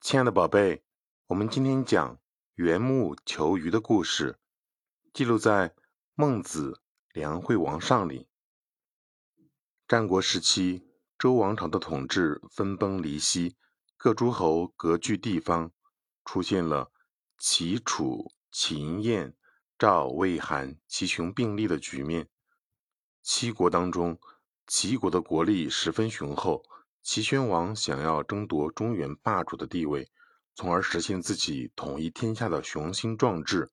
亲爱的宝贝，我们今天讲缘木求鱼的故事，记录在《孟子·梁惠王上》里。战国时期，周王朝的统治分崩离析，各诸侯割据地方，出现了齐、楚、秦、燕、赵、魏、韩齐雄并立的局面。七国当中，齐国的国力十分雄厚。齐宣王想要争夺中原霸主的地位，从而实现自己统一天下的雄心壮志。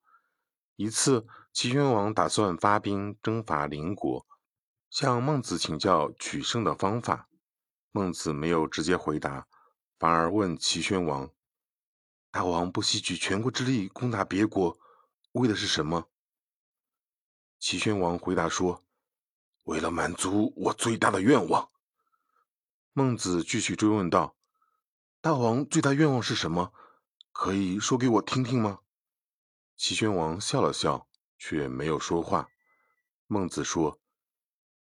一次，齐宣王打算发兵征伐邻国，向孟子请教取胜的方法。孟子没有直接回答，反而问齐宣王：“大王不惜举全国之力攻打别国，为的是什么？”齐宣王回答说：“为了满足我最大的愿望。”孟子继续追问道：“大王最大愿望是什么？可以说给我听听吗？”齐宣王笑了笑，却没有说话。孟子说：“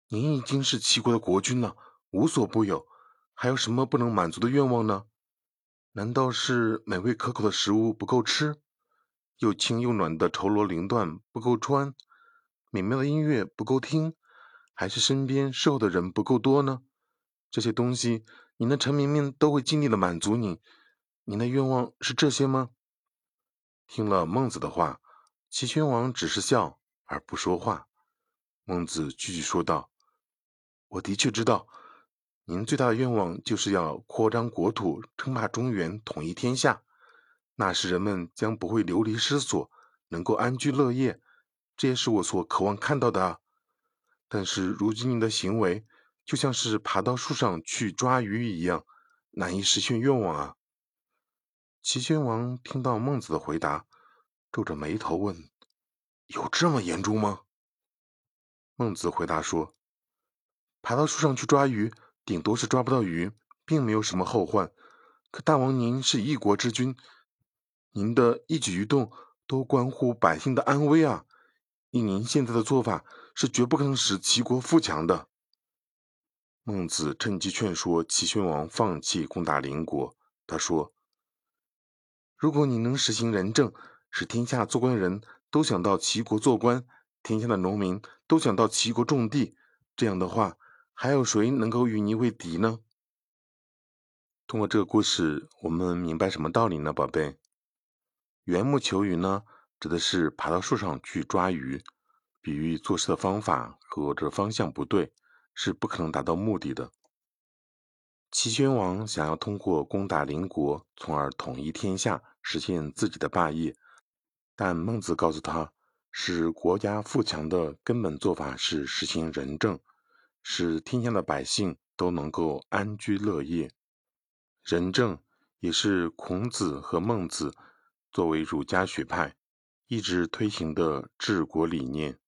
您已经是齐国的国君了，无所不有，还有什么不能满足的愿望呢？难道是美味可口的食物不够吃，又轻又暖的绸罗绫缎不够穿，美妙的音乐不够听，还是身边侍候的人不够多呢？”这些东西，您的陈明明都会尽力的满足你。您的愿望是这些吗？听了孟子的话，齐宣王只是笑而不说话。孟子继续说道：“我的确知道，您最大的愿望就是要扩张国土，称霸中原，统一天下。那时人们将不会流离失所，能够安居乐业。这也是我所渴望看到的。但是如今您的行为……”就像是爬到树上去抓鱼一样，难以实现愿望啊！齐宣王听到孟子的回答，皱着眉头问：“有这么严重吗？”孟子回答说：“爬到树上去抓鱼，顶多是抓不到鱼，并没有什么后患。可大王您是一国之君，您的一举一动都关乎百姓的安危啊！以您现在的做法，是绝不可能使齐国富强的。”孟子趁机劝说齐宣王放弃攻打邻国。他说：“如果你能实行仁政，使天下做官的人都想到齐国做官，天下的农民都想到齐国种地，这样的话，还有谁能够与你为敌呢？”通过这个故事，我们明白什么道理呢，宝贝？缘木求鱼呢，指的是爬到树上去抓鱼，比喻做事的方法和这方向不对。是不可能达到目的的。齐宣王想要通过攻打邻国，从而统一天下，实现自己的霸业。但孟子告诉他，使国家富强的根本做法是实行仁政，使天下的百姓都能够安居乐业。仁政也是孔子和孟子作为儒家学派一直推行的治国理念。